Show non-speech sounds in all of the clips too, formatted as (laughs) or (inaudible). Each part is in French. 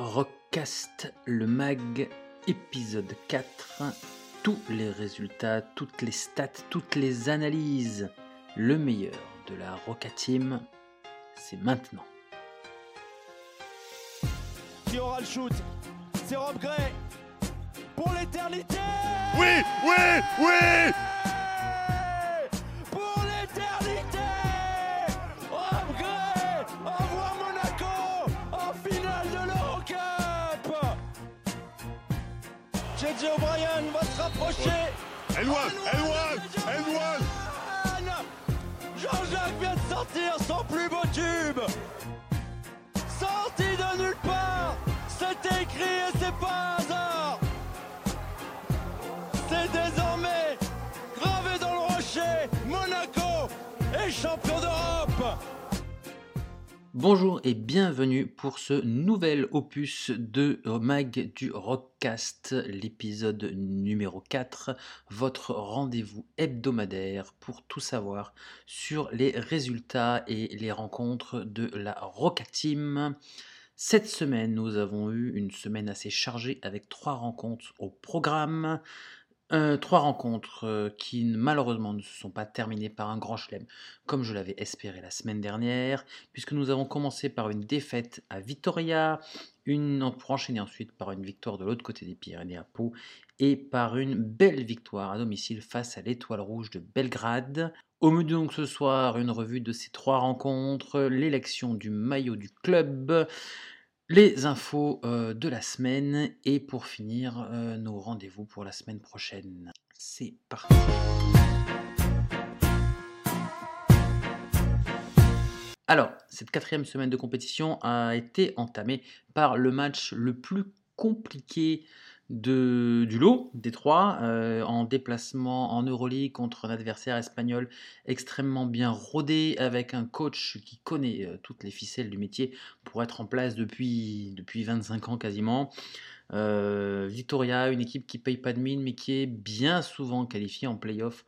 Rockcast, le mag, épisode 4. Tous les résultats, toutes les stats, toutes les analyses. Le meilleur de la Roca Team, c'est maintenant. Qui aura le shoot? C'est Rob Gray Pour l'éternité Oui, oui, oui O'Brien va se rapprocher Jean-Jacques vient de sortir son plus beau tube. Sorti de nulle part. C'est écrit et c'est pas un hasard. C'est désormais gravé dans le rocher. Monaco est champion d'Europe Bonjour et bienvenue pour ce nouvel opus de Mag du Rockcast, l'épisode numéro 4, votre rendez-vous hebdomadaire pour tout savoir sur les résultats et les rencontres de la Roca Team. Cette semaine, nous avons eu une semaine assez chargée avec trois rencontres au programme. Euh, trois rencontres euh, qui malheureusement ne se sont pas terminées par un grand chelem, comme je l'avais espéré la semaine dernière, puisque nous avons commencé par une défaite à Vitoria, une pour enchaîner ensuite par une victoire de l'autre côté des Pyrénées à Pau, et par une belle victoire à domicile face à l'Étoile Rouge de Belgrade. Au menu donc ce soir, une revue de ces trois rencontres, l'élection du maillot du club, les infos euh, de la semaine et pour finir euh, nos rendez-vous pour la semaine prochaine. C'est parti. Alors, cette quatrième semaine de compétition a été entamée par le match le plus compliqué du lot des trois, euh, en déplacement en Euroleague contre un adversaire espagnol extrêmement bien rodé, avec un coach qui connaît euh, toutes les ficelles du métier pour être en place depuis, depuis 25 ans quasiment. Euh, Victoria, une équipe qui paye pas de mine, mais qui est bien souvent qualifiée en playoff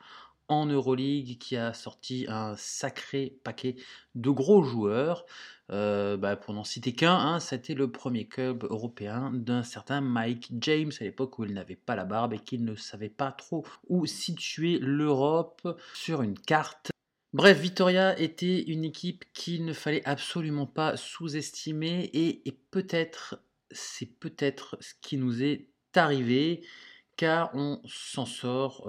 en Euroleague, qui a sorti un sacré paquet de gros joueurs. Euh, bah, pour n'en citer qu'un, hein, c'était le premier club européen d'un certain Mike James à l'époque où il n'avait pas la barbe et qu'il ne savait pas trop où situer l'Europe sur une carte. Bref, Vitoria était une équipe qu'il ne fallait absolument pas sous-estimer et, et peut-être, c'est peut-être ce qui nous est arrivé car on s'en sort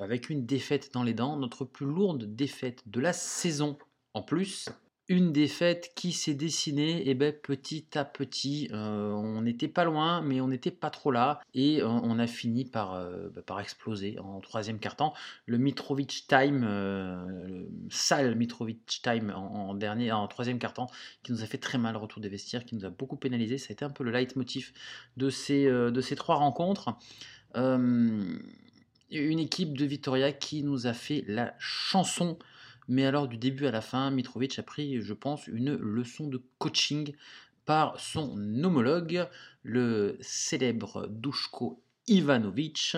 avec une défaite dans les dents, notre plus lourde défaite de la saison en plus. Une défaite qui s'est dessinée et ben, petit à petit. On n'était pas loin, mais on n'était pas trop là. Et on a fini par, bah, par exploser en troisième quart-temps. Le Mitrovic Time, le sale Mitrovic Time en, dernier, en troisième quart-temps, qui nous a fait très mal au retour des vestiaires, qui nous a beaucoup pénalisé. Ça a été un peu le leitmotiv de ces, de ces trois rencontres. Euh, une équipe de Vitoria qui nous a fait la chanson, mais alors du début à la fin, Mitrovic a pris, je pense, une leçon de coaching par son homologue, le célèbre Dushko Ivanovic,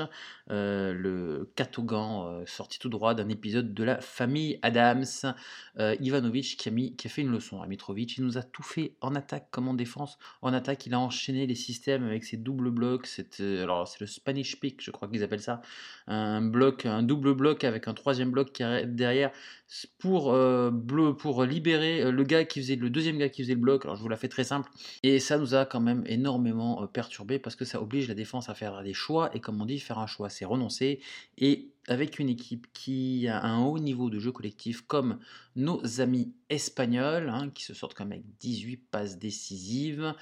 euh, le catogan euh, sorti tout droit d'un épisode de la famille Adams. Euh, Ivanovic qui a, fait une leçon à Mitrovic. Il nous a tout fait en attaque comme en défense. En attaque, il a enchaîné les systèmes avec ses doubles blocs. Euh, alors c'est le Spanish pick, je crois qu'ils appellent ça. Un bloc, un double bloc avec un troisième bloc qui derrière pour, euh, pour libérer le gars qui faisait le deuxième gars qui faisait le bloc. Alors je vous la fais très simple. Et ça nous a quand même énormément perturbé parce que ça oblige la défense à faire des choix. Et comme on dit, faire un choix, c'est renoncer. Et avec une équipe qui a un haut niveau de jeu collectif comme nos amis espagnols, hein, qui se sortent quand même avec 18 passes décisives,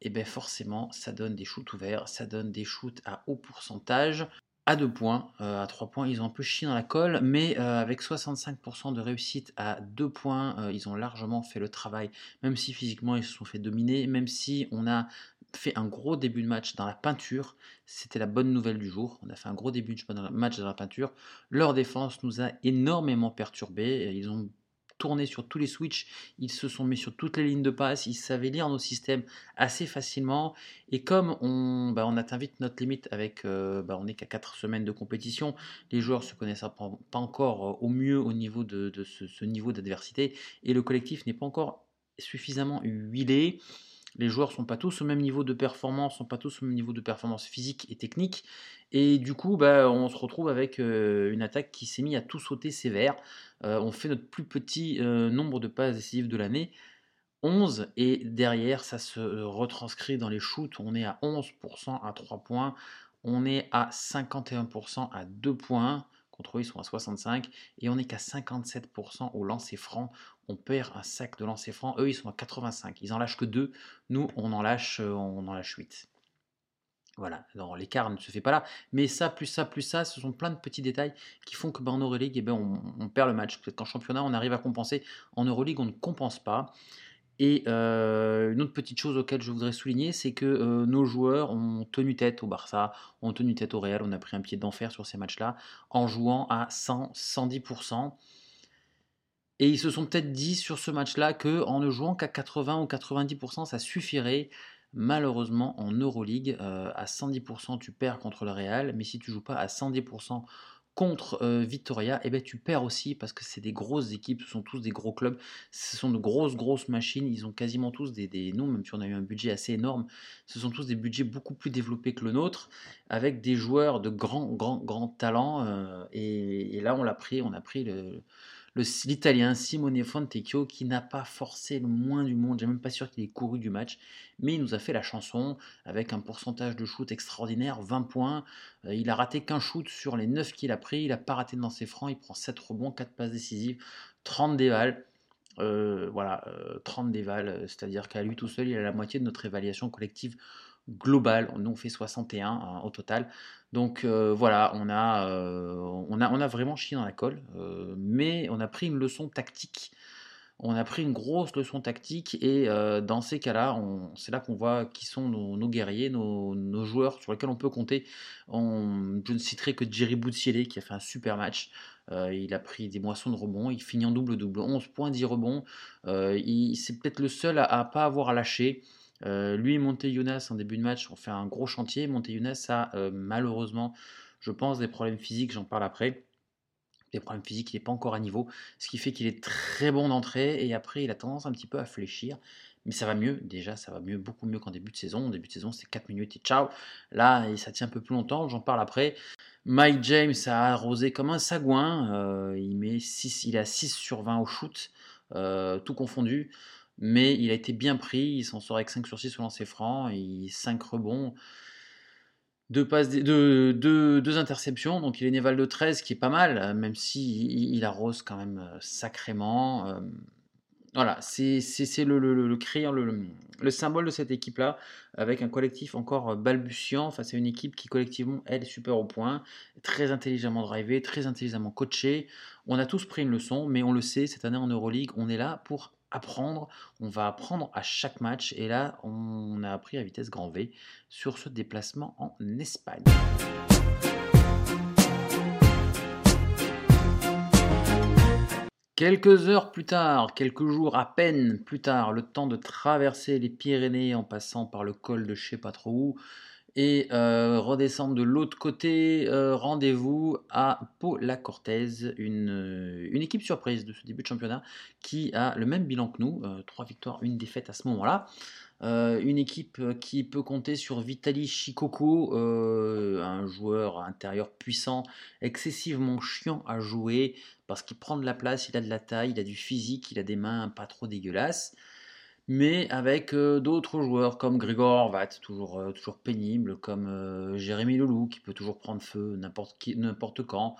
et bien forcément, ça donne des shoots ouverts, ça donne des shoots à haut pourcentage. À 2 points, euh, à 3 points, ils ont un peu chié dans la colle, mais euh, avec 65% de réussite à 2 points, euh, ils ont largement fait le travail, même si physiquement ils se sont fait dominer, même si on a fait un gros début de match dans la peinture. C'était la bonne nouvelle du jour. On a fait un gros début de match dans la peinture. Leur défense nous a énormément perturbés. Ils ont sur tous les switches, ils se sont mis sur toutes les lignes de passe, ils savaient lire nos systèmes assez facilement. Et comme on, bah, atteint vite notre limite avec, euh, bah, on n'est qu'à 4 semaines de compétition, les joueurs se connaissent pas, encore au mieux au niveau de, ce niveau d'adversité et le collectif n'est pas encore suffisamment huilé. Les joueurs sont pas tous au même niveau de performance, sont pas tous au même niveau de performance physique et technique. Et du coup, bah, on se retrouve avec euh, une attaque qui s'est mise à tout sauter sévère. Euh, on fait notre plus petit euh, nombre de passes décisives de l'année. 11 et derrière ça se retranscrit dans les shoots, on est à 11% à 3 points, on est à 51% à 2 points, eux ils sont à 65 et on est qu'à 57% au lancer franc, on perd un sac de lancer franc, eux ils sont à 85, ils en lâchent que 2, nous on en lâche on en lâche 8. Voilà, l'écart ne se fait pas là, mais ça, plus ça, plus ça, ce sont plein de petits détails qui font que ben, en Euroleague, eh ben, on, perd le match. Peut-être qu'en championnat, on arrive à compenser. En Euroleague, on ne compense pas. Et euh, une autre petite chose auquel je voudrais souligner, c'est que euh, nos joueurs ont tenu tête au Barça, ont tenu tête au Real, on a pris un pied d'enfer sur ces matchs-là, en jouant à 100, 110%. Et ils se sont peut-être dit sur ce match-là que en ne jouant qu'à 80 ou 90%, ça suffirait. Malheureusement, en Euroleague, euh, à 110%, tu perds contre le Real, mais si tu joues pas à 110% contre euh, Victoria, eh ben, tu perds aussi parce que c'est des grosses équipes, ce sont tous des gros clubs, ce sont de grosses, grosses machines, ils ont quasiment tous des, des noms, même si on a eu un budget assez énorme, ce sont tous des budgets beaucoup plus développés que le nôtre, avec des joueurs de grands, grands, grands talents, euh, et, là on l'a pris, on a pris le, l'Italien Simone Fontecchio qui n'a pas forcé le moins du monde, j'ai même pas sûr qu'il ait couru du match, mais il nous a fait la chanson avec un pourcentage de shoot extraordinaire, 20 points, euh, il a raté qu'un shoot sur les 9 qu'il a pris, il n'a pas raté de lancer franc, il prend 7 rebonds, 4 passes décisives, 30 dévals, euh, voilà, 30 euh, dévals, c'est-à-dire qu'à lui tout seul, il a la moitié de notre évaluation collective globale. Nous, on fait 61 hein, au total. Donc euh, voilà, on a, euh, on, a, on a vraiment chié dans la colle, euh, mais on a pris une leçon tactique. On a pris une grosse leçon tactique et dans ces cas-là, c'est là qu'on voit qui sont nos, guerriers, nos, joueurs sur lesquels on peut compter. je ne citerai que Jerry Boutsiele qui a fait un super match. il a pris des moissons de rebonds, il finit en double-double, 11 points, 10 rebonds. c'est peut-être le seul à ne pas avoir lâché. Euh, lui et Monteyunas en début de match ont fait un gros chantier. Monteyunas a euh, malheureusement, je pense, des problèmes physiques, j'en parle après. Des problèmes physiques, il n'est pas encore à niveau, ce qui fait qu'il est très bon d'entrée et après il a tendance un petit peu à fléchir. Mais ça va mieux, déjà ça va mieux, beaucoup mieux qu'en début de saison. En début de saison c'est 4 minutes et ciao. Là ça tient un peu plus longtemps, j'en parle après. Mike James a arrosé comme un sagouin, euh, il, met 6, il a 6 sur 20 au shoot, tout confondu mais il a été bien pris, il s'en sort avec 5 sur 6 sur lancer franc, et 5 rebonds, 2 passes, deux, interceptions, donc il est une de 13 qui est pas mal, même si il, arrose quand même euh, sacrément. Euh, voilà, c'est le, le, le, le, symbole de cette équipe-là, avec un collectif encore balbutiant face à une équipe qui collectivement, elle, est super au point, très intelligemment drivée, très intelligemment coachée. On a tous pris une leçon, mais on le sait, cette année en Euroleague, on est là pour apprendre, on va apprendre à chaque match et là on a appris à vitesse grand V sur ce déplacement en Espagne. Quelques heures plus tard, quelques jours à peine plus tard, le temps de traverser les Pyrénées en passant par le col de je sais pas trop où, et euh, redescendre de l'autre côté, euh, rendez-vous à Pau-la-Cortez, une, euh, une, équipe surprise de ce début de championnat qui a le même bilan que nous, trois victoires, une défaite à ce moment-là. une équipe qui peut compter sur Vitali Chikoko, un joueur intérieur puissant, excessivement chiant à jouer parce qu'il prend de la place, il a de la taille, il a du physique, il a des mains pas trop dégueulasses mais avec euh, d'autres joueurs comme Grigor Horvat, toujours, euh, toujours pénible, comme euh, Jérémy Loulou, qui peut toujours prendre feu n'importe quand.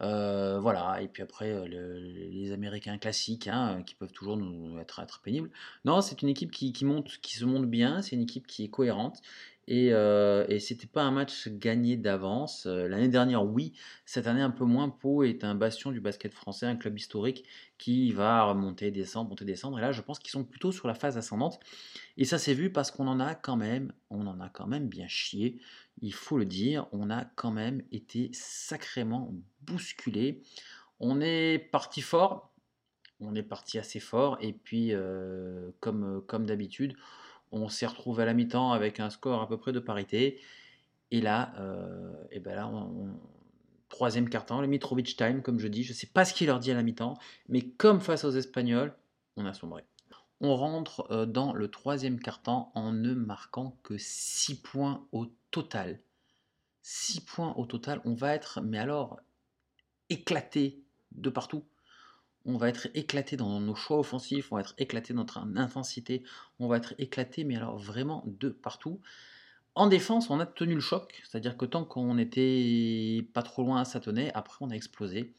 voilà, et puis après les Américains classiques hein, qui peuvent toujours nous être, être pénibles. Non, c'est une équipe qui, qui, monte, qui se monte bien, c'est une équipe qui est cohérente et, euh, et c'était pas un match gagné d'avance. Euh, l'année dernière, oui. Cette année, un peu moins. Pau est un bastion du basket français, un club historique qui va monter, descendre, monter, descendre. Et là, je pense qu'ils sont plutôt sur la phase ascendante. Et ça s'est vu parce qu'on en a quand même, on en a quand même bien chié. Il faut le dire, on a quand même été sacrément bousculé. On est parti fort. On est parti assez fort. Et puis, euh, comme, comme d'habitude, on s'est retrouvé à la mi-temps avec un score à peu près de parité. Et là, euh, et ben là troisième quart-temps, le Mitrovic time, comme je dis. Je ne sais pas ce qu'il leur dit à la mi-temps, mais comme face aux Espagnols, on a sombré. On rentre euh, dans le troisième quart-temps en ne marquant que 6 points au total. 6 points au total. On va être, mais alors, éclaté de partout. On va être éclaté dans nos choix offensifs, on va être éclaté dans notre intensité, on va être éclaté, mais alors vraiment de partout. En défense, on a tenu le choc, c'est-à-dire que tant qu'on n'était pas trop loin, ça tenait. Après, on a explosé.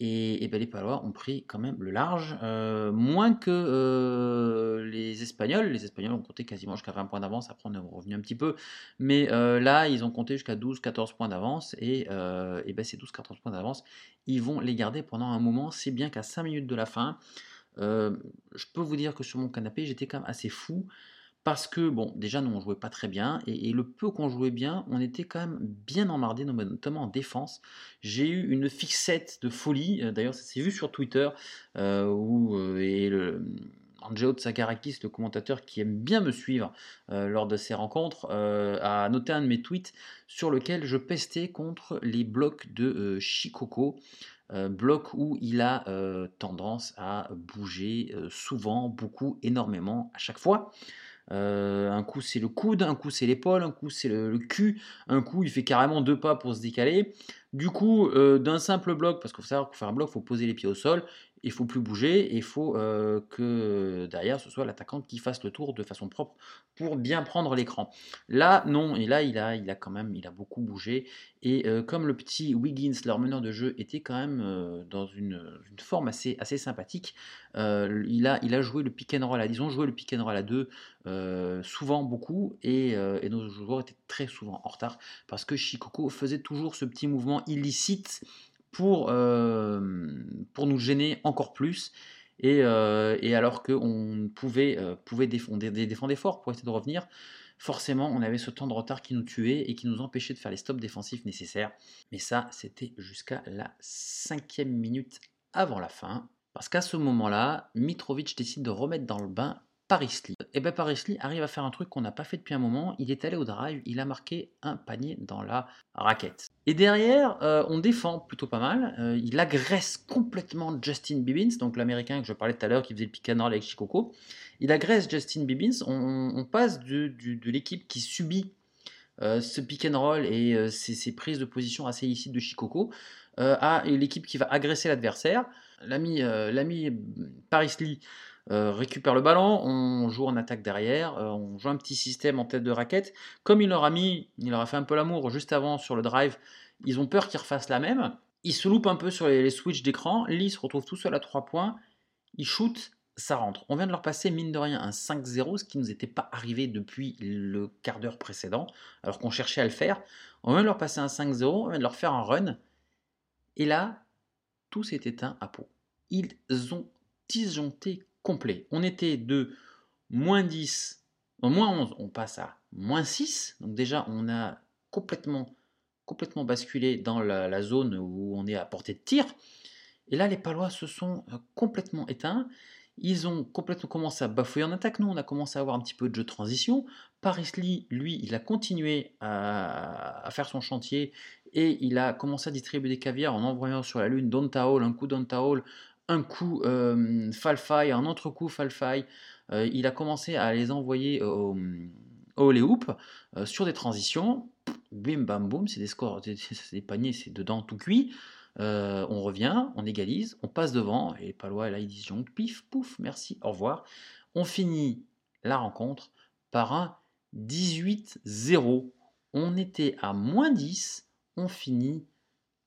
Et, ben, les Palois ont pris quand même le large, euh, moins que euh, les Espagnols. Les Espagnols ont compté quasiment jusqu'à 20 points d'avance, après on est revenu un petit peu. Mais euh, là, ils ont compté jusqu'à 12-14 points d'avance, et, ben, ces 12-14 points d'avance, ils vont les garder pendant un moment, si bien qu'à 5 minutes de la fin, je peux vous dire que sur mon canapé, j'étais quand même assez fou parce que, bon, déjà, nous, on jouait pas très bien, et, le peu qu'on jouait bien, on était quand même bien emmardé, notamment en défense. J'ai eu une fixette de folie, euh, d'ailleurs, ça s'est vu sur Twitter, euh, où euh, et le, Angelo Tsagarakis, le commentateur qui aime bien me suivre lors de ces rencontres, a noté un de mes tweets sur lequel je pestais contre les blocs de Shikoko. bloc où il a tendance à bouger souvent, beaucoup, énormément, à chaque fois. Euh, un coup c'est le coude, un coup c'est l'épaule, un coup c'est le, cul, un coup il fait carrément deux pas pour se décaler. Du coup, euh, d'un simple bloc, parce qu'il faut savoir pour faire un bloc, il faut poser les pieds au sol, il faut plus bouger il faut que derrière ce soit l'attaquant qui fasse le tour de façon propre pour bien prendre l'écran. Là, non, et là il a, il a quand même, il a beaucoup bougé. Et comme le petit Wiggins, leur meneur de jeu, était quand même dans une, forme assez, sympathique, il, a, joué le pick and roll à, ils ont joué le pick and roll deux souvent beaucoup et, nos joueurs étaient très souvent en retard parce que Shikoko faisait toujours ce petit mouvement illicite pour, euh, pour nous gêner encore plus. Et, euh, alors qu'on pouvait, euh, pouvait défendre, défendre fort pour essayer de revenir, forcément, on avait ce temps de retard qui nous tuait et qui nous empêchait de faire les stops défensifs nécessaires. Mais ça, c'était jusqu'à la cinquième minute avant la fin. Parce qu'à ce moment-là, Mitrovic décide de remettre dans le bain Paris Lee. Et bien Paris Lee arrive à faire un truc qu'on n'a pas fait depuis un moment. Il est allé au drive, il a marqué un panier dans la raquette. Et derrière, euh, on défend plutôt pas mal. Euh, il agresse complètement Justin Bibbins, donc l'américain que je parlais tout à l'heure qui faisait le pick and roll avec Chicoco. Il agresse Justin Bibbins. On, passe de, l'équipe qui subit euh, ce pick and roll et ces, prises de position assez illicites de Chicoco à l'équipe qui va agresser l'adversaire. L'ami Paris Lee euh, récupère le ballon, on joue en attaque derrière, euh, on joue un petit système en tête de raquette. Comme il leur a mis, il leur a fait un peu l'amour juste avant sur le drive, ils ont peur qu'ils refassent la même. Ils se loupent un peu sur les, switches d'écran, Lee se retrouve tout seul à 3 points, il shoot, ça rentre. On vient de leur passer, mine de rien, un 5-0, ce qui ne nous était pas arrivé depuis le quart d'heure précédent, alors qu'on cherchait à le faire. On vient de leur passer un 5-0, on vient de leur faire un run, et là, tout s'est éteint à peau. Ils ont disjoncté complet. On était de moins 10, moins 11, on passe à moins 6. Donc déjà, on a complètement, complètement basculé dans la, zone où on est à portée de tir. Et là, les Palois se sont euh, complètement éteints. Ils ont complètement commencé à bafouiller en attaque. Nous, on a commencé à avoir un petit peu de jeu de transition. Paris Lee, lui, il a continué à, faire son chantier et il a commencé à distribuer des caviars en envoyant sur la lune Donta Hall, un coup Donta Hall, un coup euh, Falfai, un autre coup Falfai. Euh, il a commencé à les envoyer au, au les euh, sur des transitions. Bim bam boum, c'est des scores, c'est des paniers, c'est dedans tout cuit. on revient, on égalise, on passe devant, et Palois là il dit pif, pouf, merci, au revoir. On finit la rencontre par un 18-0. On était à moins 10, on finit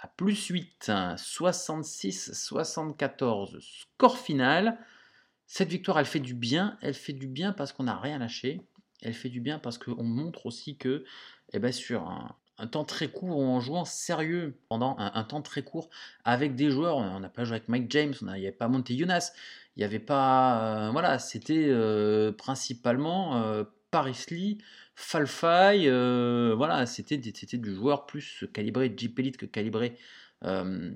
à plus 8, 66-74 score final. Cette victoire, elle fait du bien. Elle fait du bien parce qu'on n'a rien lâché. Elle fait du bien parce qu'on montre aussi que eh ben, sur un, temps très court, en jouant sérieux pendant un, temps très court avec des joueurs, on n'a pas joué avec Mike James, il n'y avait pas Monte Jonas, il n'y avait pas... Euh, voilà, c'était euh, principalement euh, Paris Lee, Falfai, euh, voilà, c'était du joueur plus calibré Jeep Elite que calibré euh,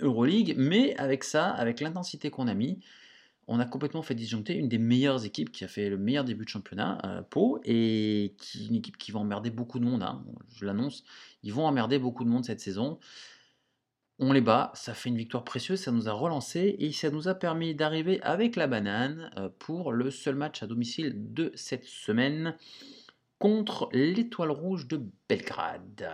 Euroleague, mais avec ça, avec l'intensité qu'on a mis, on a complètement fait disjoncter une des meilleures équipes qui a fait le meilleur début de championnat, euh, Pau, et qui, une équipe qui va emmerder beaucoup de monde, hein, je l'annonce, ils vont emmerder beaucoup de monde cette saison. On les bat, ça fait une victoire précieuse, ça nous a relancé et ça nous a permis d'arriver avec la banane pour le seul match à domicile de cette semaine contre l'Étoile Rouge de Belgrade.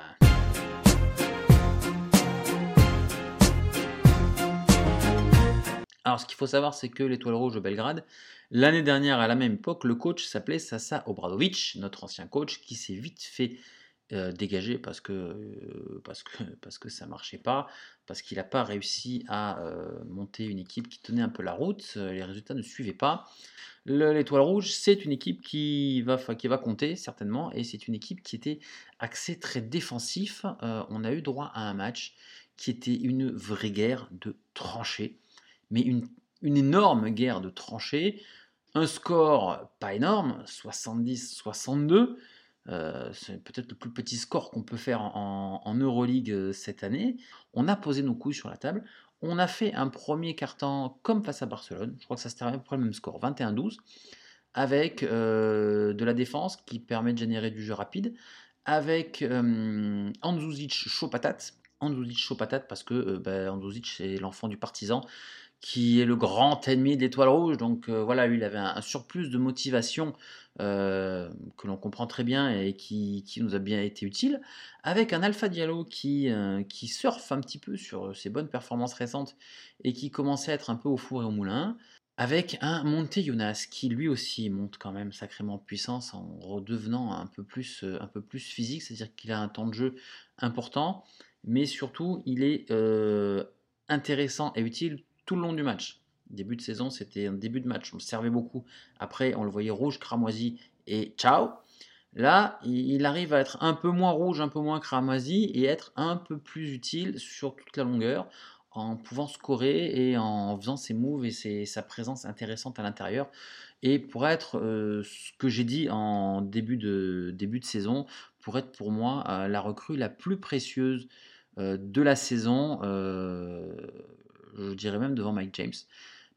Alors, ce qu'il faut savoir, c'est que l'Étoile Rouge de Belgrade, l'année dernière, à la même époque, le coach s'appelait Sasa Obradovic, notre ancien coach, qui s'est vite fait euh, dégager parce que, euh, parce que, (laughs) parce que ça marchait pas, parce qu'il n'a pas réussi à euh, monter une équipe qui tenait un peu la route, les résultats ne suivaient pas. L'Étoile Rouge, c'est une équipe qui va, qui va compter certainement, et c'est une équipe qui était axée très défensif. on a eu droit à un match qui était une vraie guerre de tranchées, mais une, une énorme guerre de tranchées. Un score pas énorme, 70-62, euh, c'est peut-être le plus petit score qu'on peut faire en, Euroleague euh, cette année. On a posé nos couilles sur la table. On a fait un premier carton comme face à Barcelone. Je crois que ça se termine pour le même score, 21-12, avec euh, de la défense qui permet de générer du jeu rapide, avec euh, Andzuzic chaud patate. Patate parce que bah, Andzuzic c'est l'enfant du partisan qui est le grand ennemi de l'étoile rouge. Donc euh, voilà, lui, il avait un, surplus de motivation euh, que l'on comprend très bien et qui, nous a bien été utile, avec un Alpha Diallo qui, euh, qui surfe un petit peu sur ses bonnes performances récentes et qui commençait à être un peu au four et au moulin, avec un Monte Jonas qui lui aussi monte quand même sacrément en puissance en redevenant un peu plus, un peu plus physique, c'est-à-dire qu'il a un temps de jeu important, mais surtout il est intéressant et utile tout le long du match. Début de saison, c'était un début de match. On le servait beaucoup. Après, on le voyait rouge, cramoisi et ciao. Là, il arrive à être un peu moins rouge, un peu moins cramoisi et être un peu plus utile sur toute la longueur en pouvant scorer et en faisant ses moves et sa présence intéressante à l'intérieur. Et pour être euh, ce que j'ai dit en début de, début de saison, pour être pour moi euh, la recrue la plus précieuse euh, de la saison je dirais même devant Mike James.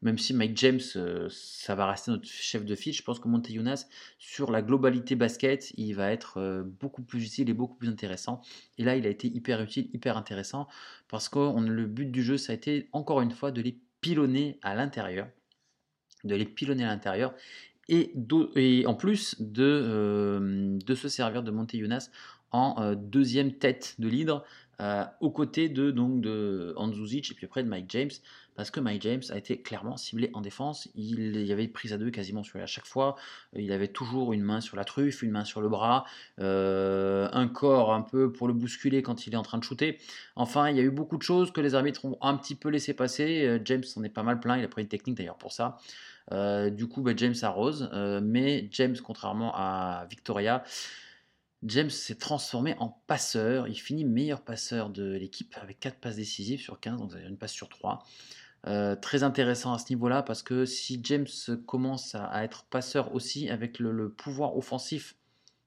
Même si Mike James, euh, ça va rester notre chef de file, je pense que Monteyunas, sur la globalité basket, il va être euh, beaucoup plus utile et beaucoup plus intéressant. Et là, il a été hyper utile, hyper intéressant, parce que le but du jeu, ça a été encore une fois de les pilonner à l'intérieur. De les pilonner à l'intérieur. Et, en plus de, euh, de se servir de Monteyunas en deuxième tête de leader euh, aux côtés de, donc, de et puis après de Mike James, parce que Mike James a été clairement ciblé en défense. Il y avait prise à deux quasiment sur lui à chaque fois. Il avait toujours une main sur la truffe, une main sur le bras, euh, un corps un peu pour le bousculer quand il est en train de shooter. Enfin, il y a eu beaucoup de choses que les arbitres ont un petit peu laissé passer. Euh, James en est pas mal plein, il a pris une technique d'ailleurs pour ça. du coup, bah, James arrose, mais James, contrairement à Victoria, James s'est transformé en passeur. Il finit meilleur passeur de l'équipe avec 4 passes décisives sur 15, donc une passe sur 3. Euh, très intéressant à ce niveau-là parce que si James commence à, être passeur aussi avec le pouvoir offensif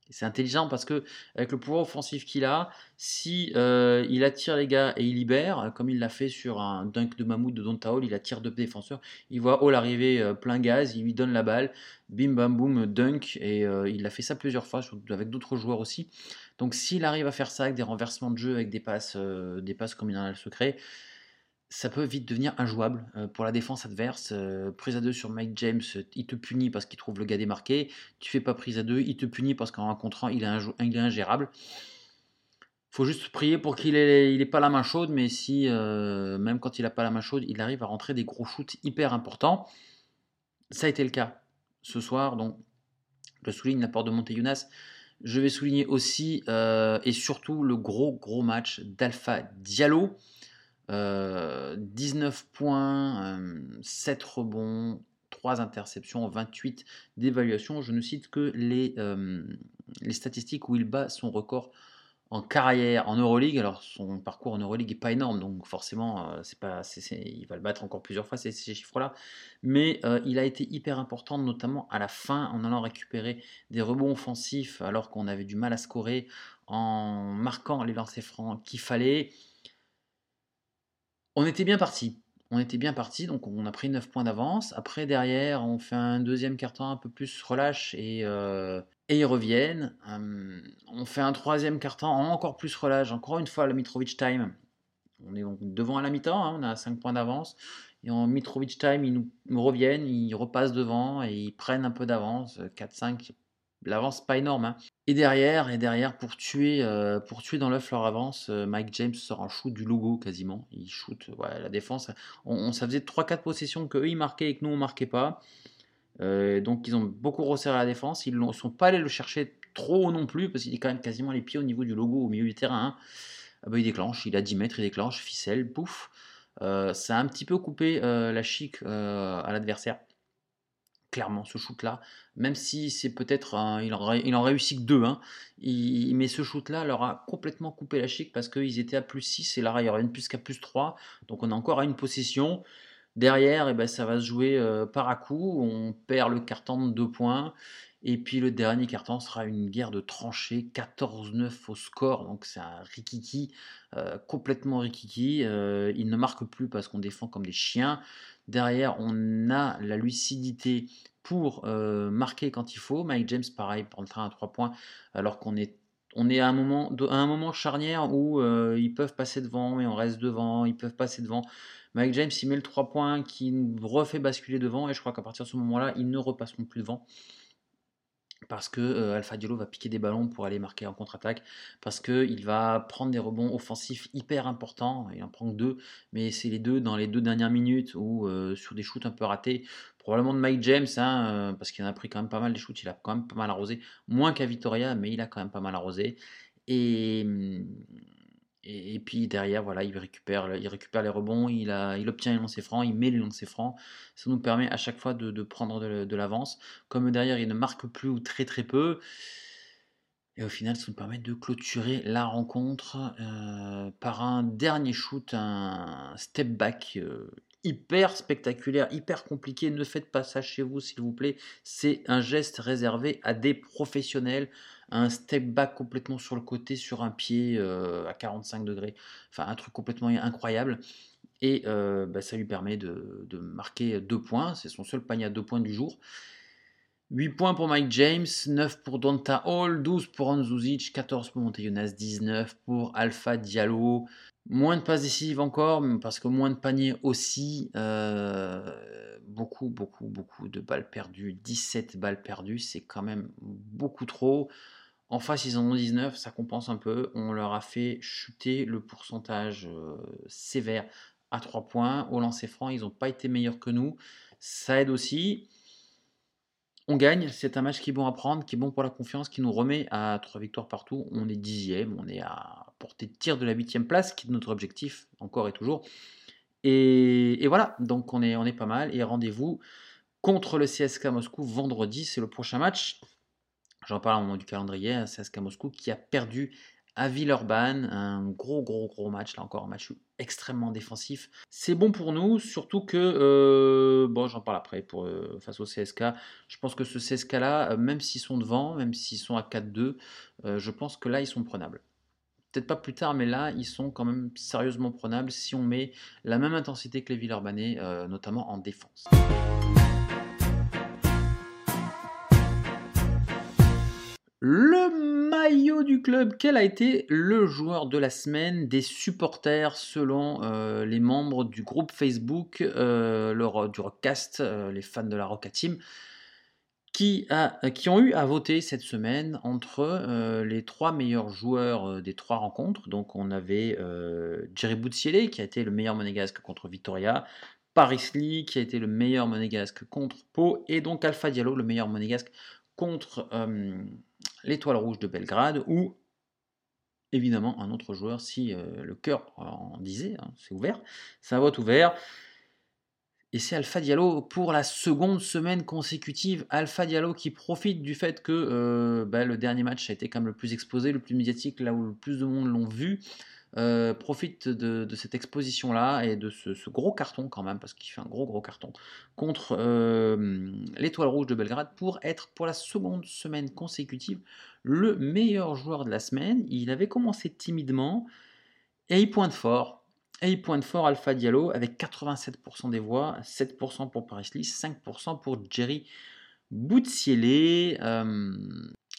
c'est intelligent parce que avec le pouvoir offensif qu'il a, si euh, il attire les gars et il libère, comme il l'a fait sur un dunk de Mammouth de Don Hall, il attire deux défenseurs, il voit Hall arriver euh, plein gaz, il lui donne la balle, bim bam boum, dunk, et euh, il a fait ça plusieurs fois avec d'autres joueurs aussi. Donc s'il arrive à faire ça avec des renversements de jeu, avec des passes, des passes comme il en a le secret, ça peut vite devenir injouable euh, pour la défense adverse. Euh, prise à deux sur Mike James, il te punit parce qu'il trouve le gars démarqué. Tu fais pas prise à deux, il te punit parce qu'en rencontrant, il est, ingérable. faut juste prier pour qu'il ait, pas la main chaude, mais si, euh, même quand il n'a pas la main chaude, il arrive à rentrer des gros shoots hyper importants. Ça a été le cas ce soir, donc je souligne l'apport de Monteyunas. Je vais souligner aussi et surtout le gros gros match d'Alpha Diallo 19 euh, points, 7 rebonds, 3 interceptions, 28 d'évaluation. Je ne cite que les, les statistiques où il bat son record en carrière en Euroleague. Alors son parcours en Euroleague n'est pas énorme, donc forcément euh, c'est pas, il va le battre encore plusieurs fois ces, ces chiffres-là. Mais euh, il a été hyper important, notamment à la fin, en allant récupérer des rebonds offensifs alors qu'on avait du mal à scorer, en marquant les lancers francs qu'il fallait. On était bien parti. On était bien parti, donc on a pris 9 points d'avance. Après, derrière, on fait un deuxième carton un peu plus relâche et, euh, ils reviennent. Hum, on fait un troisième carton encore plus relâche. Encore une fois, le Mitrovic time. On est donc devant à la mi-temps, hein, on a 5 points d'avance. Et en Mitrovic time, ils nous, reviennent, ils repassent devant et ils prennent un peu d'avance. 4-5, l'avance pas énorme. Hein. Et derrière, et derrière pour tuer, euh, pour tuer dans l'œuf leur avance, euh, Mike James sort un shoot du logo quasiment. Il shoot ouais, la défense. On, ça faisait 3-4 possessions qu'eux ils marquaient et que nous on marquait pas. Euh, donc ils ont beaucoup resserré la défense. Ils ne sont pas allés le chercher trop non plus parce qu'il est quand même quasiment les pieds au niveau du logo au milieu du terrain. Hein. Ah bah, il déclenche, il a 10 mètres, il déclenche, ficelle, pouf. ça a un petit peu coupé la chic à l'adversaire clairement ce shoot là même si c'est peut-être il, en, réussit que deux hein, mais ce shoot là leur a complètement coupé la chic parce qu'ils étaient à plus 6 et là il y plus qu'à plus 3 donc on a encore à une possession. Derrière eh ben, ça va se jouer euh, par à coup. On perd le carton de 2 points et puis le dernier carton sera une guerre de tranchées 14-9 au score. Donc c'est un rikiki euh, complètement rikiki. Euh, il ne marque plus parce qu'on défend comme des chiens. Derrière, on a la lucidité pour euh, marquer quand il faut. Mike James, pareil, prend le train à 3 points, alors qu'on est, à, un moment, charnière où ils peuvent passer devant, mais on reste devant, ils peuvent passer devant. Mike James, il met le 3 points qui refait basculer devant, et je crois qu'à partir de ce moment-là, ils ne repasseront plus devant parce que euh, Alpha va piquer des ballons pour aller marquer en contre-attaque, parce qu'il va prendre des rebonds offensifs hyper importants, il en prend que deux, mais c'est les deux dans les deux dernières minutes ou euh, sur des shoots un peu ratés, probablement de Mike James, hein, euh, parce qu'il en a pris quand même pas mal des shoots, il a quand même pas mal arrosé, moins qu'à Vitoria, mais il a quand même pas mal arrosé, et, et, puis derrière, voilà, il récupère, il récupère les rebonds, il, a, il obtient les lancers francs, il met les lancers francs. Ça nous permet à chaque fois de, prendre de, l'avance. Comme derrière, il ne marque plus ou très très peu. Et au final, ça nous permet de clôturer la rencontre euh, par un dernier shoot, un step back euh, hyper spectaculaire, hyper compliqué. Ne faites pas ça chez vous, s'il vous plaît. C'est un geste réservé à des professionnels un step back complètement sur le côté, sur un pied euh, à 45 degrés. Enfin, un truc complètement incroyable. Et euh, bah, ça lui permet de, marquer deux points. C'est son seul panier à deux points du jour. 8 points pour Mike James, 9 pour Donta Hall, 12 pour Anzuzic, 14 pour Montejonas, 19 pour Alpha Diallo. Moins de passes décisives encore, parce que moins de paniers aussi. Euh, beaucoup, beaucoup, beaucoup de balles perdues. 17 balles perdues, c'est quand même beaucoup trop. En face, ils en ont 19, ça compense un peu. On leur a fait chuter le pourcentage euh, sévère à 3 points. Au lancer franc, ils n'ont pas été meilleurs que nous. Ça aide aussi. On gagne, c'est un match qui est bon à prendre, qui est bon pour la confiance, qui nous remet à 3 victoires partout. On est dixième, on est à portée de tir de la huitième place, qui est notre objectif, encore et toujours. Et, voilà, donc on est, on est pas mal. Et rendez-vous contre le CSK Moscou vendredi, c'est le prochain match. J'en parle au moment du calendrier, hein, CSK Moscou qui a perdu à Villeurbanne, un gros gros gros match, là encore un match extrêmement défensif. C'est bon pour nous, surtout que, euh, bon j'en parle après, pour, euh, face au CSK, je pense que ce CSK là, euh, même s'ils sont devant, même s'ils sont à 4-2, je pense que là ils sont prenables. Peut-être pas plus tard, mais là ils sont quand même sérieusement prenables si on met la même intensité que les Villeurbanais, notamment en défense. Le maillot du club, quel a été le joueur de la semaine des supporters selon euh, les membres du groupe Facebook euh, du Rockcast, euh, les fans de la Rocket Team, qui, a, qui, ont eu à voter cette semaine entre les trois meilleurs joueurs des trois rencontres? Donc on avait Jerry Boutsiele qui a été le meilleur monégasque contre Victoria, Paris Lee qui a été le meilleur monégasque contre Pau, et donc Alpha Diallo, le meilleur monégasque contre l'Étoile Rouge de Belgrade, ou évidemment un autre joueur si euh, le cœur en disait, hein, c'est ouvert, c'est un vote ouvert. Et c'est Alpha Diallo pour la seconde semaine consécutive. Alpha Diallo qui profite du fait que euh, bah, le dernier match a été même le plus exposé, le plus médiatique, là où le plus de monde l'ont vu. Euh, profite de, cette exposition-là et de ce, gros carton quand même, parce qu'il fait un gros gros carton, contre euh, l'Étoile Rouge de Belgrade pour être pour la seconde semaine consécutive le meilleur joueur de la semaine. Il avait commencé timidement et il pointe fort. Et il pointe fort Alpha Diallo avec 87% des voix, 7% pour Paris Lee, 5% pour Jerry Boutsielé. Euh,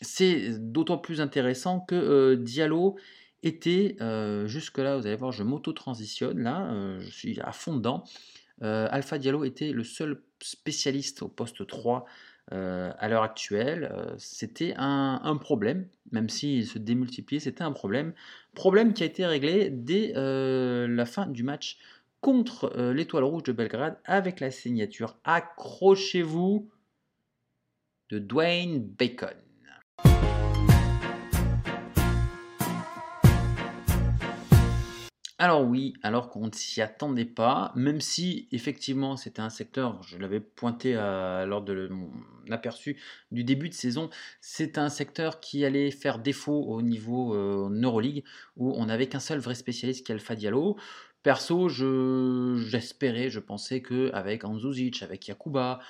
c'est d'autant plus intéressant que Diallo était, jusque-là, vous allez voir, je m'auto-transitionne, là, je suis à fond dedans. Alpha Diallo était le seul spécialiste au poste 3 à l'heure actuelle. c'était un, problème, même s'il se démultipliait, c'était un problème. Problème qui a été réglé dès la fin du match contre l'Étoile Rouge de Belgrade avec la signature, accrochez-vous, de Dwayne Bacon. Alors oui, alors qu'on ne s'y attendait pas, même si effectivement c'était un secteur, je l'avais pointé lors de mon aperçu du début de saison, c'est un secteur qui allait faire défaut au niveau euh, Euroleague, où on n'avait qu'un seul vrai spécialiste qui est Alpha Diallo. Perso, j'espérais, je, pensais qu'avec Anzuzic, avec Yakuba,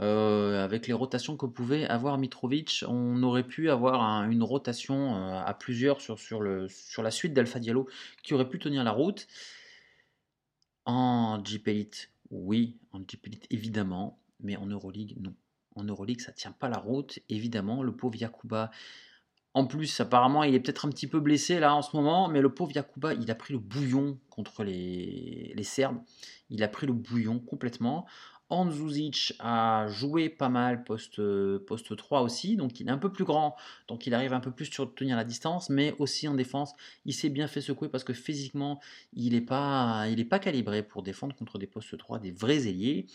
euh, avec les rotations que pouvait avoir Mitrovic, on aurait pu avoir une rotation euh, à plusieurs sur, la suite d'Alpha Diallo qui aurait pu tenir la route. En Jeep oui, en Jeep évidemment, mais en Euroleague, non. En Euroleague, ça tient pas la route, évidemment. Le pauvre Yakuba, en plus, apparemment, il est peut-être un petit peu blessé là en ce moment, mais le pauvre Yakuba, il a pris le bouillon contre les Serbes. Il a pris le bouillon complètement. Anzuzic a joué pas mal poste, poste 3 aussi, donc il est un peu plus grand, donc il arrive un peu plus sur tenir la distance, mais aussi en défense, il s'est bien fait secouer parce que physiquement, il n'est pas, pas calibré pour défendre contre des postes 3, des vrais ailiers.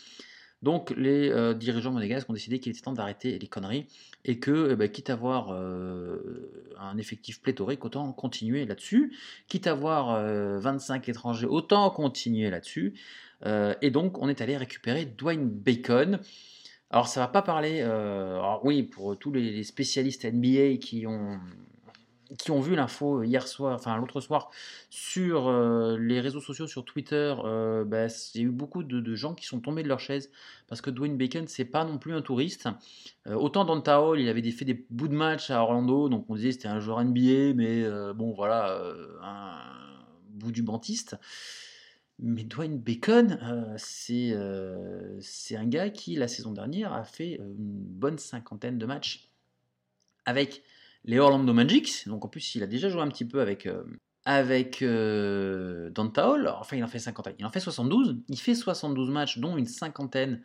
Donc les euh, dirigeants monégasques ont décidé qu'il était temps d'arrêter les conneries et que, eh ben, quitte à avoir euh, un effectif pléthorique, autant continuer là-dessus. Quitte à avoir 25 euh, étrangers, autant continuer là-dessus. Et donc on est allé récupérer Dwayne Bacon. Alors ça va pas parler, alors oui, pour tous les spécialistes NBA qui ont qui ont vu l'info hier soir, enfin l'autre soir, sur euh, les réseaux sociaux, sur Twitter, euh, bah, il y a eu beaucoup de, gens qui sont tombés de leur chaise parce que Dwayne Bacon, c'est pas non plus un touriste. Euh, autant dans Hall, il avait fait des bouts de match à Orlando, donc on disait c'était un joueur NBA, mais bon voilà, un bout du bantiste. Mais Dwayne Bacon, c'est un gars qui, la saison dernière, a fait une bonne cinquantaine de matchs avec les Orlando Magic. Donc en plus, il a déjà joué un petit peu avec, euh, avec euh, Enfin, il en fait 50, il en fait 72. Il fait 72 matchs, dont une cinquantaine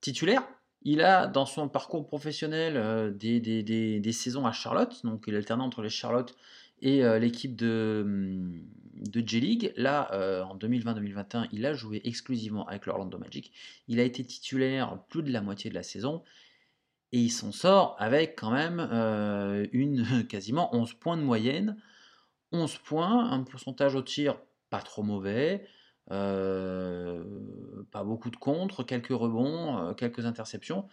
titulaires. Il a dans son parcours professionnel euh, des, des, saisons à Charlotte, donc il alternait entre les Charlotte et euh, l'équipe de, de J-League. Là, en 2020-2021, il a joué exclusivement avec l'Orlando Magic. Il a été titulaire plus de la moitié de la saison et il s'en sort avec quand même euh, une (laughs) quasiment 11 points de moyenne. 11 points, un pourcentage au tir pas trop mauvais, euh, pas beaucoup de contre, quelques rebonds, euh, quelques interceptions.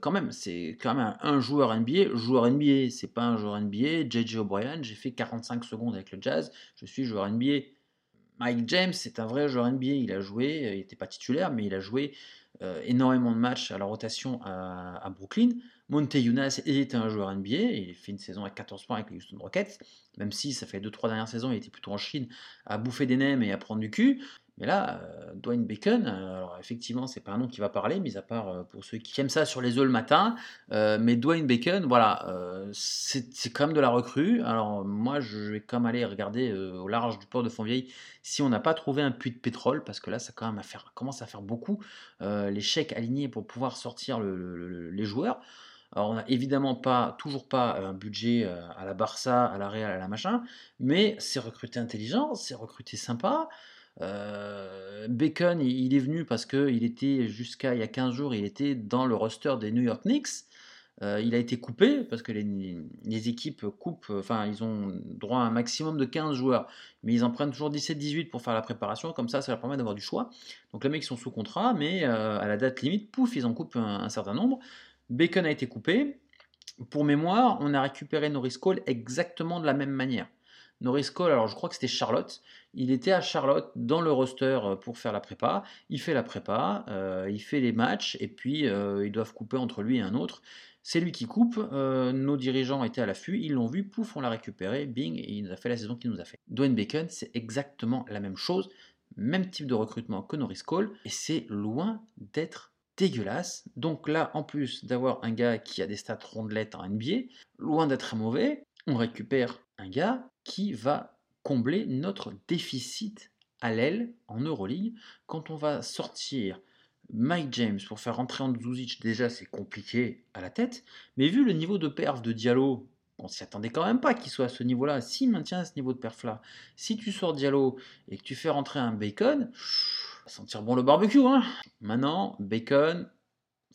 quand même, c'est quand même un, joueur NBA. Joueur NBA, c'est pas un joueur NBA. JJ O'Brien, j'ai fait 45 secondes avec le Jazz, je suis joueur NBA. Mike James, c'est un vrai joueur NBA. Il a joué, il n'était pas titulaire, mais il a joué euh, énormément de matchs à la rotation à, Brooklyn. Monte Younas est un joueur NBA, il fait une saison à 14 points avec les Houston Rockets, même si ça fait 2-3 dernières saisons, il était plutôt en Chine à bouffer des nems et à prendre du cul. Mais là, euh, Dwayne Bacon, euh, alors effectivement, c'est pas un nom qui va parler, mis à part euh, pour ceux qui aiment ça sur les œufs le matin. mais Dwayne Bacon, voilà, c'est quand même de la recrue. Alors moi, je vais quand même aller regarder au large du port de Fontvieille si on n'a pas trouvé un puits de pétrole, parce que là, ça quand même commence à faire beaucoup. les chèques alignés pour pouvoir sortir les joueurs. Alors on n'a évidemment pas, toujours pas un budget à la Barça, à la Real, à la machin, mais c'est recruté intelligent, c'est recruté sympa. Euh, Bacon, il est venu parce qu'il était, jusqu'à il y a 15 jours, il était dans le roster des New York Knicks. Euh, il a été coupé parce que les, équipes coupent, enfin, ils ont droit à un maximum de 15 joueurs, mais ils en prennent toujours 17-18 pour faire la préparation, comme ça, ça leur permet d'avoir du choix. Donc les mecs sont sous contrat, mais euh, à la date limite, pouf, ils en coupent un, certain nombre. Bacon a été coupé. Pour mémoire, on a récupéré Norris Cole exactement de la même manière. Norris Cole, alors je crois que c'était Charlotte. Il était à Charlotte dans le roster euh, pour faire la prépa. Il fait la prépa, euh, il fait les matchs et puis euh, ils doivent couper entre lui et un autre. C'est lui qui coupe. nos dirigeants étaient à l'affût, ils l'ont vu, pouf, on l'a récupéré, bing, et il nous a fait la saison qu'il nous a fait. Dwayne Bacon, c'est exactement la même chose, même type de recrutement que Norris Cole, et c'est loin d'être dégueulasse. Donc là, en plus d'avoir un gars qui a des stats rondelettes en NBA, loin d'être mauvais, on récupère un gars qui va combler notre déficit à l'aile en Euroleague. Quand on va sortir Mike James pour faire rentrer en Zuzic, déjà c'est compliqué à la tête, mais vu le niveau de perf de Diallo, on s'y attendait quand même pas qu'il soit à ce niveau-là. S'il maintient ce niveau de perf-là, si tu sors Diallo et que tu fais rentrer un Bacon, sentir bon le barbecue. Hein Maintenant, Bacon,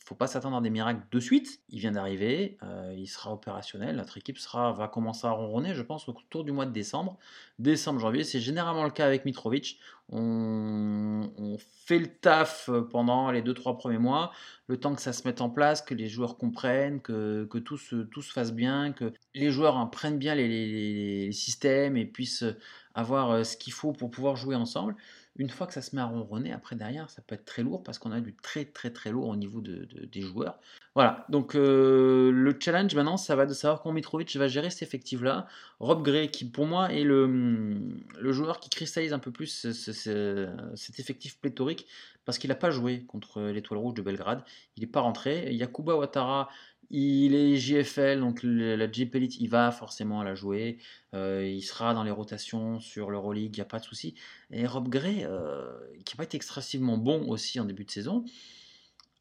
faut pas s'attendre à des miracles de suite. Il vient d'arriver, euh, il sera opérationnel. Notre équipe sera, va commencer à ronronner, je pense, autour du mois de décembre. Décembre, janvier, c'est généralement le cas avec Mitrovic. On, fait le taf pendant les 2-3 premiers mois, le temps que ça se mette en place, que les joueurs comprennent, que, tout, se, tout, se, fasse bien, que les joueurs en prennent bien les, les systèmes et puissent avoir euh, ce qu'il faut pour pouvoir jouer ensemble. Une fois que ça se met à ronronner, après derrière, ça peut être très lourd parce qu'on a du très très très lourd au niveau de, des joueurs. Voilà, donc euh, le challenge maintenant, ça va de savoir comment Mitrovic va gérer cet effectif-là. Rob Gray, qui pour moi est le, le joueur qui cristallise un peu plus cet effectif pléthorique parce qu'il n'a pas joué contre l'Étoile Rouge de Belgrade. Il n'est pas rentré. Yakuba Ouattara, il est JFL, donc la JP Elite, il va forcément la jouer. Euh, il sera dans les rotations sur l'Euroleague, il n'y a pas de souci. Et Rob Gray, euh, qui n'a pas été extrêmement bon aussi en début de saison,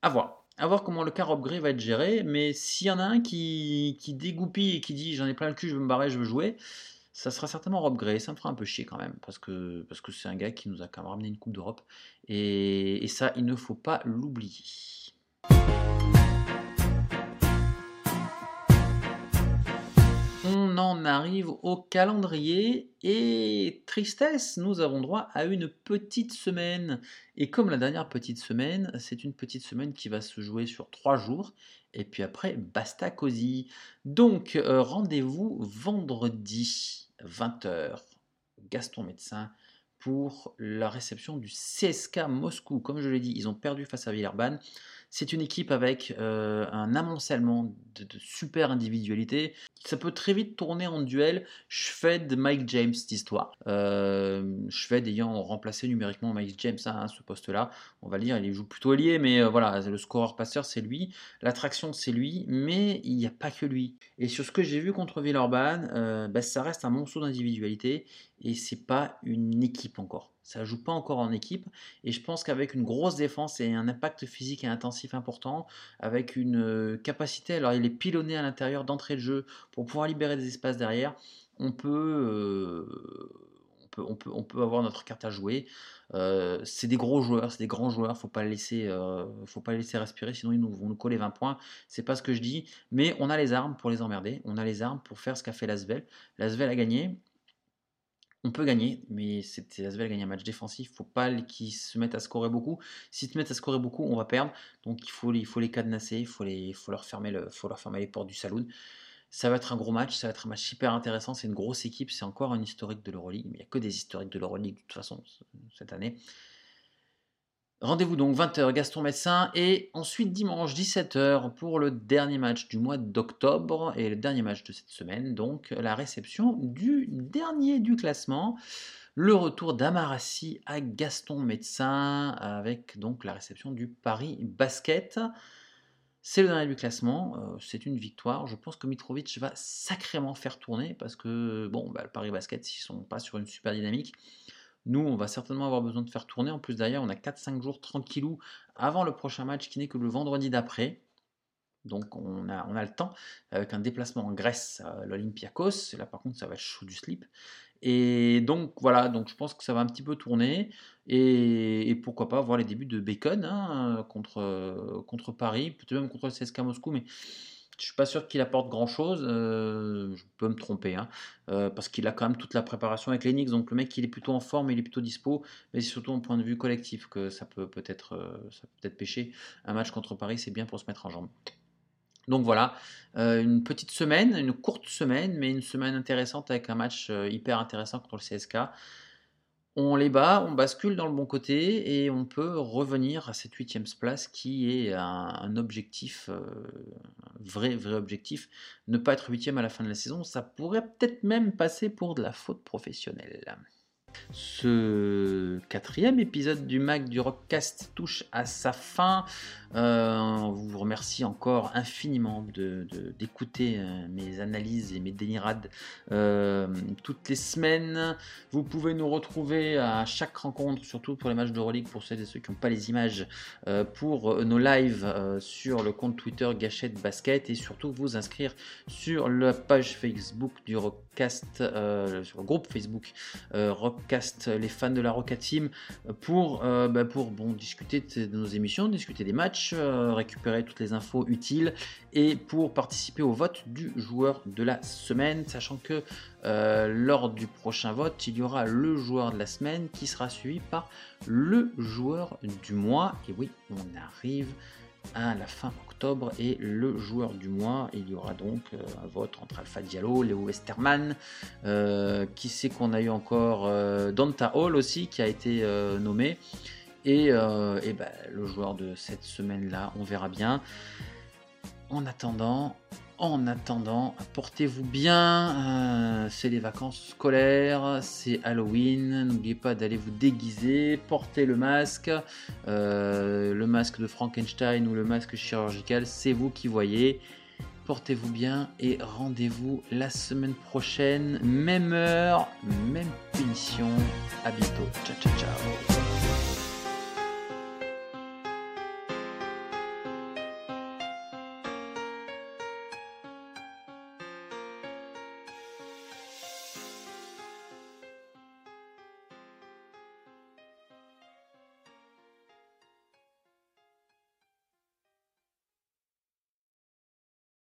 à voir. À voir comment le cas Rob Gray va être géré. Mais s'il y en a un qui, qui dégoupille et qui dit j'en ai plein le cul, je veux me barrer, je veux jouer, ça sera certainement Rob Gray. Ça me fera un peu chier quand même, parce que parce que c'est un gars qui nous a quand même ramené une Coupe d'Europe. Et, et ça, il ne faut pas l'oublier. On en arrive au calendrier et tristesse, nous avons droit à une petite semaine. Et comme la dernière petite semaine, c'est une petite semaine qui va se jouer sur trois jours. Et puis après, basta cosy. Donc euh, rendez-vous vendredi 20h, Gaston Médecin, pour la réception du CSK Moscou. Comme je l'ai dit, ils ont perdu face à Villeurbanne. C'est une équipe avec euh, un amoncellement de, super individualités. Ça peut très vite tourner en duel de Mike James d'histoire. Euh, Shved ayant remplacé numériquement Mike James hein, à ce poste-là. On va le dire, il joue plutôt allié, mais euh, voilà, le scoreur-passeur, c'est lui. L'attraction, c'est lui, mais il n'y a pas que lui. Et sur ce que j'ai vu contre Villeurbanne, euh, bah, ça reste un monceau d'individualité et c'est pas une équipe encore. Ça joue pas encore en équipe. Et je pense qu'avec une grosse défense et un impact physique et intensif important, avec une euh, capacité, alors il est pilonné à l'intérieur d'entrée de jeu pour pouvoir libérer des espaces derrière, on peut, euh, on peut, on peut, avoir notre carte à jouer. Euh, c'est des gros joueurs, c'est des grands joueurs, faut pas laisser, faut pas les laisser respirer, sinon ils vont nous coller 20 points. C'est pas ce que je dis, mais on a les armes pour les emmerder, on a les armes pour faire ce qu'a fait Lasvel. Lasvel a gagné, on peut gagner, mais c'est Asvel gagne un match défensif. Il faut pas qu'ils se mettent à scorer beaucoup. S'ils se mettent à scorer beaucoup, on va perdre. Donc il faut, les cadenasser, il faut, leur fermer les portes du saloon. Ça va être un gros match, ça va être un match hyper intéressant. C'est une grosse équipe, c'est encore un historique de l'Euroleague, il n'y a que des historiques de l'Euroleague de toute façon cette année. Rendez-vous donc 20h Gaston Médecin et ensuite dimanche 17h pour le dernier match du mois d'octobre et le dernier match de cette semaine, donc la réception du dernier du classement, le retour d'Amarassi à Gaston Médecin avec donc la réception du Paris Basket. C'est le dernier du classement, euh, c'est une victoire. Je pense que Mitrovic va sacrément faire tourner parce que bon, bah, le Paris Basket, ils sont pas sur une super dynamique. Nous, on va certainement avoir besoin de faire tourner. En plus, d'ailleurs, on a 4-5 jours tranquillou avant le prochain match qui n'est que le vendredi d'après. Donc on a, on a le temps, avec un déplacement en Grèce, l'Olympiakos. Là par contre ça va être chaud du slip. Et donc voilà, donc je pense que ça va un petit peu tourner. Et, pourquoi pas voir les débuts de Bacon hein, contre, contre Paris, peut-être même contre le CSK Moscou, mais je suis pas sûr qu'il apporte grand chose. Euh, je peux me tromper, hein, euh, parce qu'il a quand même toute la préparation avec les Donc le mec, il est plutôt en forme, il est plutôt dispo. Mais c'est surtout en point de vue collectif que ça peut peut-être, euh, ça peut peut-être pêcher. Un match contre Paris, c'est bien pour se mettre en jambe. Donc voilà, une petite semaine, une courte semaine, mais une semaine intéressante avec un match hyper intéressant contre le CSK on les bat, on bascule dans le bon côté et on peut revenir à cette huitième place qui est un, objectif, euh, vrai, vrai objectif. Ne pas être huitième à la fin de la saison, ça pourrait peut-être même passer pour de la faute professionnelle. Ce quatrième épisode du Mac du Rockcast touche à sa fin. Euh, on vous remercie encore infiniment d'écouter de, euh, mes analyses et mes délirades euh, toutes les semaines. Vous pouvez nous retrouver à chaque rencontre, surtout pour les matchs de Relique, pour celles et ceux qui n'ont pas les images, pour nos lives sur le compte Twitter Gachette Basket et surtout vous inscrire sur la page Facebook du Rockcast, sur le groupe Facebook Rockcast, les fans de la Rocket Team, pour, bah, pour discuter de nos émissions, discuter des matchs euh, récupérer toutes les infos utiles et pour participer au vote du joueur de la semaine, sachant que euh, lors du prochain vote, il y aura le joueur de la semaine qui sera suivi par le joueur du mois. Et oui, on arrive à la fin octobre et le joueur du mois. Il y aura donc euh, un vote entre Alpha Diallo, Léo Westerman, qui sait qu'on a eu encore Donta Hall aussi qui a été nommé. Et, euh, ben, le joueur de cette semaine-là, on verra bien. En attendant, en attendant, portez-vous bien. Euh, c'est les vacances scolaires, c'est Halloween. N'oubliez pas d'aller vous déguiser, porter le masque, euh, le masque de Frankenstein ou le masque chirurgical, c'est vous qui voyez. Portez-vous bien et rendez-vous la semaine prochaine, même heure, même punition. À bientôt. Ciao, ciao, ciao.